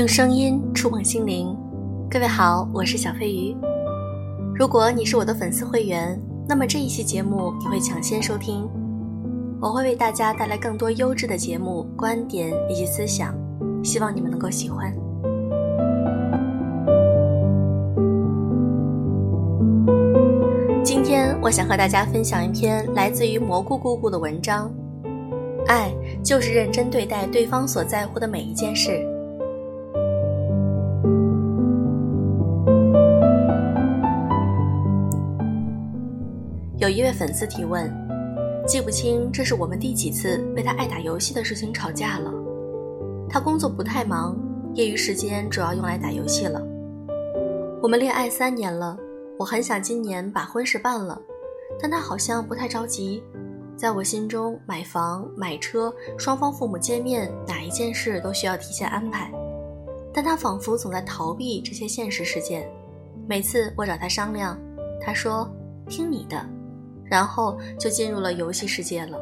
用声音触碰心灵，各位好，我是小飞鱼。如果你是我的粉丝会员，那么这一期节目你会抢先收听。我会为大家带来更多优质的节目、观点以及思想，希望你们能够喜欢。今天我想和大家分享一篇来自于蘑菇姑姑的文章。爱就是认真对待对方所在乎的每一件事。有一位粉丝提问，记不清这是我们第几次为他爱打游戏的事情吵架了。他工作不太忙，业余时间主要用来打游戏了。我们恋爱三年了，我很想今年把婚事办了，但他好像不太着急。在我心中，买房、买车、双方父母见面，哪一件事都需要提前安排。但他仿佛总在逃避这些现实事件。每次我找他商量，他说：“听你的。”然后就进入了游戏世界了。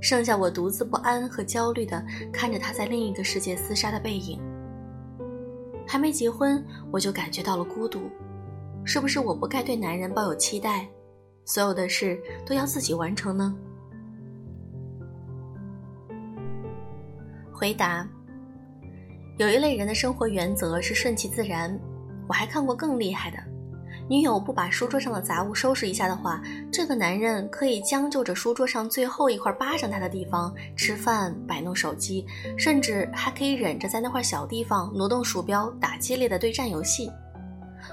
剩下我独自不安和焦虑的看着他在另一个世界厮杀的背影。还没结婚，我就感觉到了孤独。是不是我不该对男人抱有期待？所有的事都要自己完成呢？回答：有一类人的生活原则是顺其自然。我还看过更厉害的，女友不把书桌上的杂物收拾一下的话，这个男人可以将就着书桌上最后一块巴掌他的地方吃饭、摆弄手机，甚至还可以忍着在那块小地方挪动鼠标打激烈的对战游戏。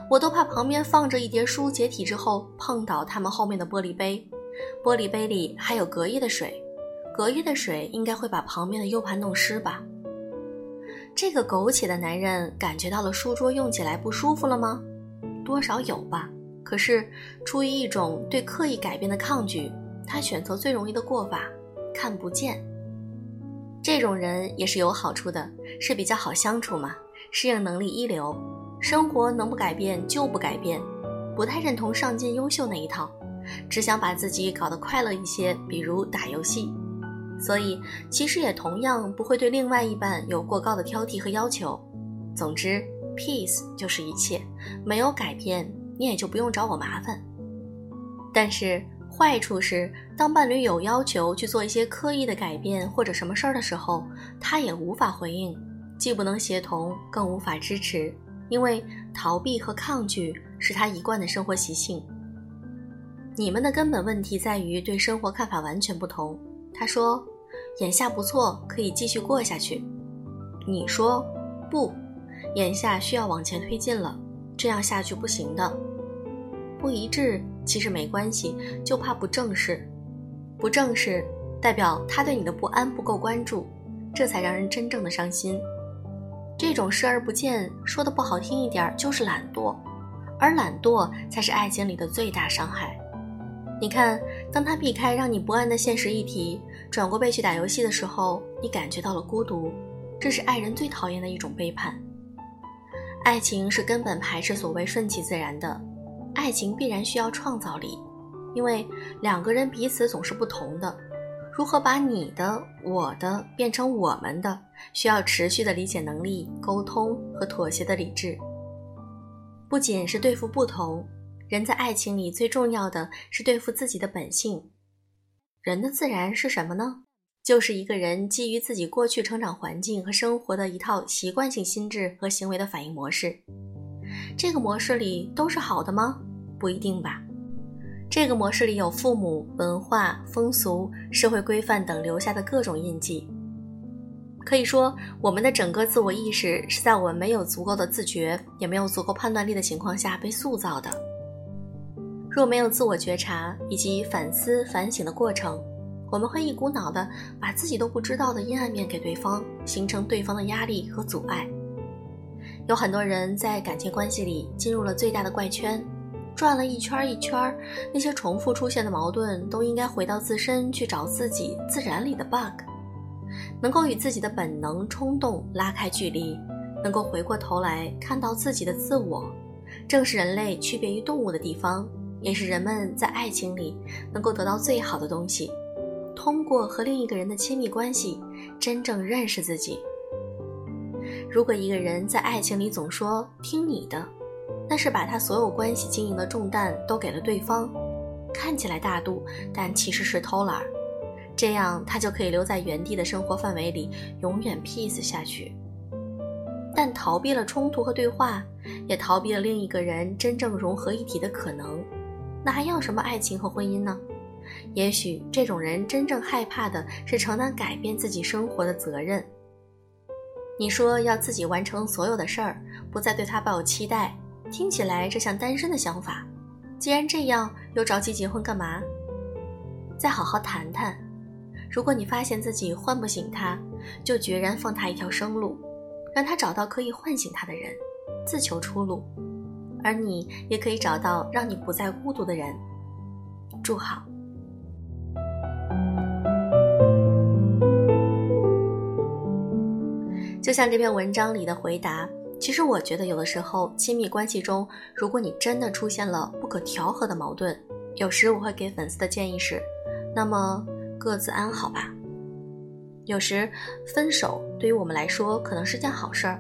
我都怕旁边放着一叠书解体之后碰倒他们后面的玻璃杯，玻璃杯里还有隔夜的水。隔夜的水应该会把旁边的 U 盘弄湿吧？这个苟且的男人感觉到了书桌用起来不舒服了吗？多少有吧。可是出于一种对刻意改变的抗拒，他选择最容易的过法，看不见。这种人也是有好处的，是比较好相处嘛，适应能力一流，生活能不改变就不改变，不太认同上进优秀那一套，只想把自己搞得快乐一些，比如打游戏。所以，其实也同样不会对另外一半有过高的挑剔和要求。总之，peace 就是一切，没有改变，你也就不用找我麻烦。但是坏处是，当伴侣有要求去做一些刻意的改变或者什么事儿的时候，他也无法回应，既不能协同，更无法支持，因为逃避和抗拒是他一贯的生活习性。你们的根本问题在于对生活看法完全不同。他说。眼下不错，可以继续过下去。你说不，眼下需要往前推进了，这样下去不行的。不一致其实没关系，就怕不正视。不正视代表他对你的不安不够关注，这才让人真正的伤心。这种视而不见，说的不好听一点就是懒惰，而懒惰才是爱情里的最大伤害。你看，当他避开让你不安的现实议题。转过背去打游戏的时候，你感觉到了孤独，这是爱人最讨厌的一种背叛。爱情是根本排斥所谓顺其自然的，爱情必然需要创造力，因为两个人彼此总是不同的。如何把你的、我的变成我们的，需要持续的理解能力、沟通和妥协的理智。不仅是对付不同，人在爱情里最重要的是对付自己的本性。人的自然是什么呢？就是一个人基于自己过去成长环境和生活的一套习惯性心智和行为的反应模式。这个模式里都是好的吗？不一定吧。这个模式里有父母、文化、风俗、社会规范等留下的各种印记。可以说，我们的整个自我意识是在我们没有足够的自觉，也没有足够判断力的情况下被塑造的。若没有自我觉察以及反思反省的过程，我们会一股脑的把自己都不知道的阴暗面给对方，形成对方的压力和阻碍。有很多人在感情关系里进入了最大的怪圈，转了一圈一圈，那些重复出现的矛盾都应该回到自身去找自己自然里的 bug，能够与自己的本能冲动拉开距离，能够回过头来看到自己的自我，正是人类区别于动物的地方。也是人们在爱情里能够得到最好的东西，通过和另一个人的亲密关系，真正认识自己。如果一个人在爱情里总说听你的，那是把他所有关系经营的重担都给了对方，看起来大度，但其实是偷懒。这样他就可以留在原地的生活范围里，永远 peace 下去。但逃避了冲突和对话，也逃避了另一个人真正融合一体的可能，那还要什么爱情和婚姻呢？也许这种人真正害怕的是承担改变自己生活的责任。你说要自己完成所有的事儿，不再对他抱有期待，听起来这像单身的想法。既然这样，又着急结婚干嘛？再好好谈谈。如果你发现自己唤不醒他，就决然放他一条生路，让他找到可以唤醒他的人，自求出路。而你也可以找到让你不再孤独的人。祝好。就像这篇文章里的回答，其实我觉得有的时候亲密关系中，如果你真的出现了不可调和的矛盾，有时我会给粉丝的建议是，那么各自安好吧。有时分手对于我们来说可能是件好事儿，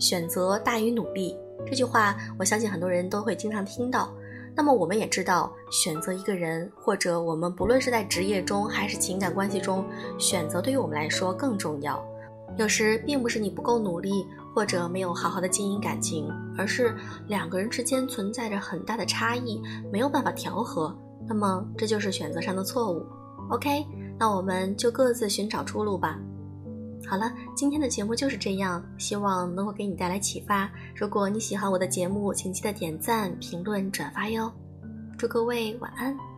选择大于努力这句话，我相信很多人都会经常听到。那么我们也知道，选择一个人，或者我们不论是在职业中还是情感关系中，选择对于我们来说更重要。有时并不是你不够努力，或者没有好好的经营感情，而是两个人之间存在着很大的差异，没有办法调和。那么这就是选择上的错误。OK，那我们就各自寻找出路吧。好了，今天的节目就是这样，希望能够给你带来启发。如果你喜欢我的节目，请记得点赞、评论、转发哟。祝各位晚安。